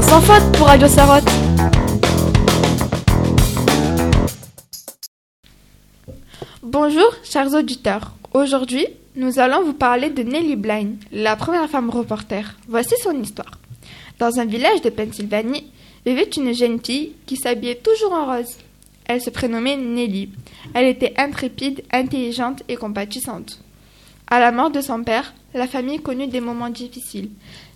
sans faute pour Radio Sarotte. Bonjour, chers auditeurs. Aujourd'hui, nous allons vous parler de Nellie Bly, la première femme reporter. Voici son histoire. Dans un village de Pennsylvanie, vivait une jeune fille qui s'habillait toujours en rose. Elle se prénommait Nellie. Elle était intrépide, intelligente et compatissante. À la mort de son père, la famille connut des moments difficiles.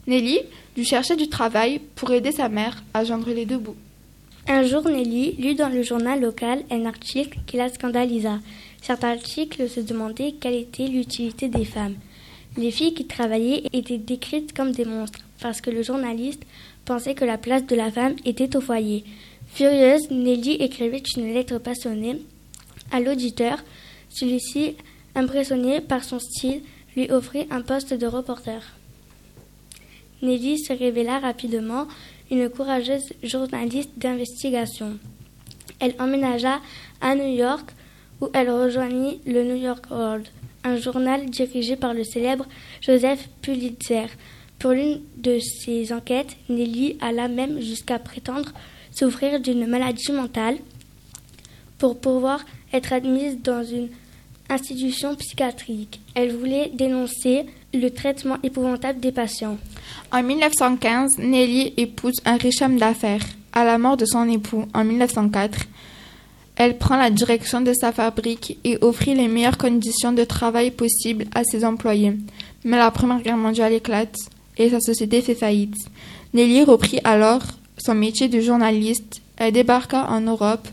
Nelly dut chercher du travail pour aider sa mère à joindre les deux bouts. Un jour, Nelly lut dans le journal local un article qui la scandalisa. Cet article se demandait quelle était l'utilité des femmes. Les filles qui travaillaient étaient décrites comme des monstres parce que le journaliste pensait que la place de la femme était au foyer. Furieuse, Nelly écrivit une lettre passionnée à l'auditeur. Celui-ci, impressionné par son style, lui offrit un poste de reporter. Nelly se révéla rapidement une courageuse journaliste d'investigation. Elle emménagea à New York où elle rejoignit le New York World, un journal dirigé par le célèbre Joseph Pulitzer. Pour l'une de ses enquêtes, Nelly alla même jusqu'à prétendre souffrir d'une maladie mentale pour pouvoir être admise dans une institution psychiatrique. Elle voulait dénoncer le traitement épouvantable des patients. En 1915, Nelly épouse un riche homme d'affaires. À la mort de son époux en 1904, elle prend la direction de sa fabrique et offrit les meilleures conditions de travail possibles à ses employés. Mais la Première Guerre mondiale éclate et sa société fait faillite. Nelly reprit alors son métier de journaliste. Elle débarqua en Europe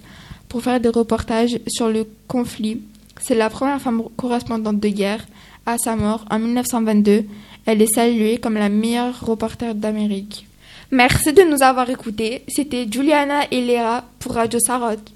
pour faire des reportages sur le conflit. C'est la première femme correspondante de guerre. À sa mort, en 1922, elle est saluée comme la meilleure reporter d'Amérique. Merci de nous avoir écoutés. C'était Juliana et Léa pour Radio Sarotte.